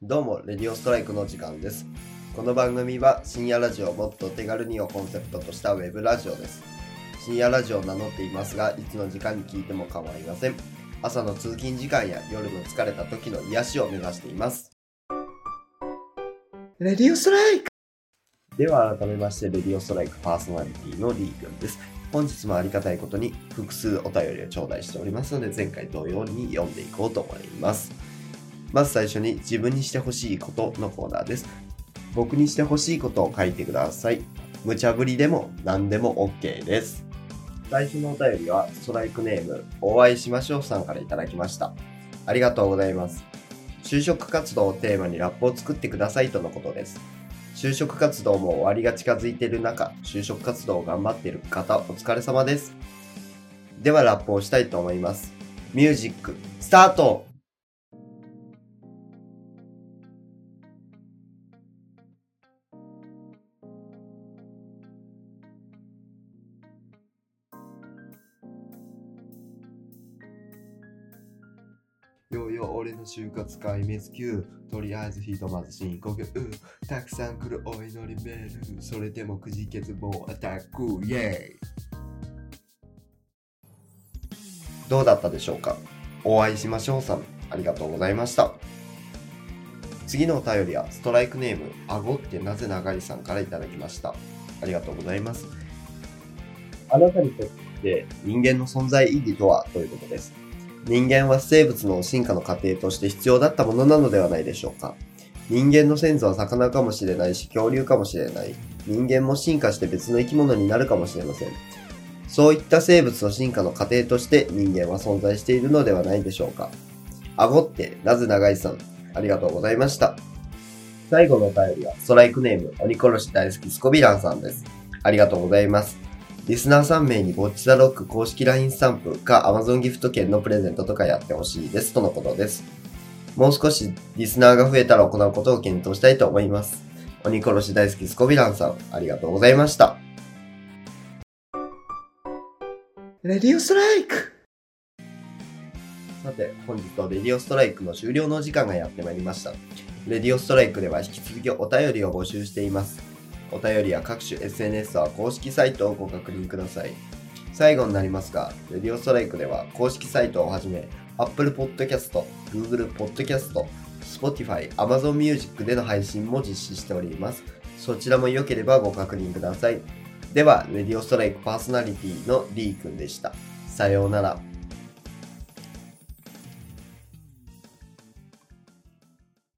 どうも、レディオストライクの時間です。この番組は深夜ラジオをもっと手軽にをコンセプトとしたウェブラジオです。深夜ラジオを名乗っていますが、いつの時間に聞いても構いません。朝の通勤時間や夜の疲れた時の癒しを目指しています。レディオストライクでは改めまして、レディオストライクパーソナリティのリー君です。本日もありがたいことに複数お便りを頂戴しておりますので、前回同様に読んでいこうと思います。まず最初に自分にしてほしいことのコーナーです。僕にしてほしいことを書いてください。無茶ぶりでも何でも OK です。最初のお便りはストライクネームお会いしましょうさんからいただきました。ありがとうございます。就職活動をテーマにラップを作ってくださいとのことです。就職活動も終わりが近づいている中、就職活動を頑張っている方、お疲れ様です。ではラップをしたいと思います。ミュージック、スタートようよ、俺の就活壊滅級。とりあえずひとまず深呼吸。たくさん来るお祈りメール。それでもくじけずもうアタック。イェイどうだったでしょうか？お会いしましょうさん。ありがとうございました。次のお便りは、ストライクネーム、あごってなぜ長いさんからいただきました？ありがとうございます。あなたにとって人間の存在意義とはということです。人間は生物の進化の過程として必要だったものなのではないでしょうか。人間の先祖は魚かもしれないし、恐竜かもしれない。人間も進化して別の生き物になるかもしれません。そういった生物の進化の過程として人間は存在しているのではないでしょうか。顎ってなぜ長井さん、ありがとうございました。最後のお便りは、ストライクネーム、鬼殺し大好きスコビランさんです。ありがとうございます。リスナー3名にボッチザロック公式 LINE スタンプか Amazon ギフト券のプレゼントとかやってほしいです。とのことです。もう少しリスナーが増えたら行うことを検討したいと思います。鬼殺し大好きスコビランさん、ありがとうございました。レディオストライクさて、本日のレディオストライクの終了のお時間がやってまいりました。レディオストライクでは引き続きお便りを募集しています。お便りや各種 SNS は公式サイトをご確認ください。最後になりますが、レディオストライクでは公式サイトをはじめ、Apple Podcast、Google Podcast、Spotify、Amazon Music での配信も実施しております。そちらも良ければご確認ください。では、レディオストライクパーソナリティのリーくんでした。さようなら。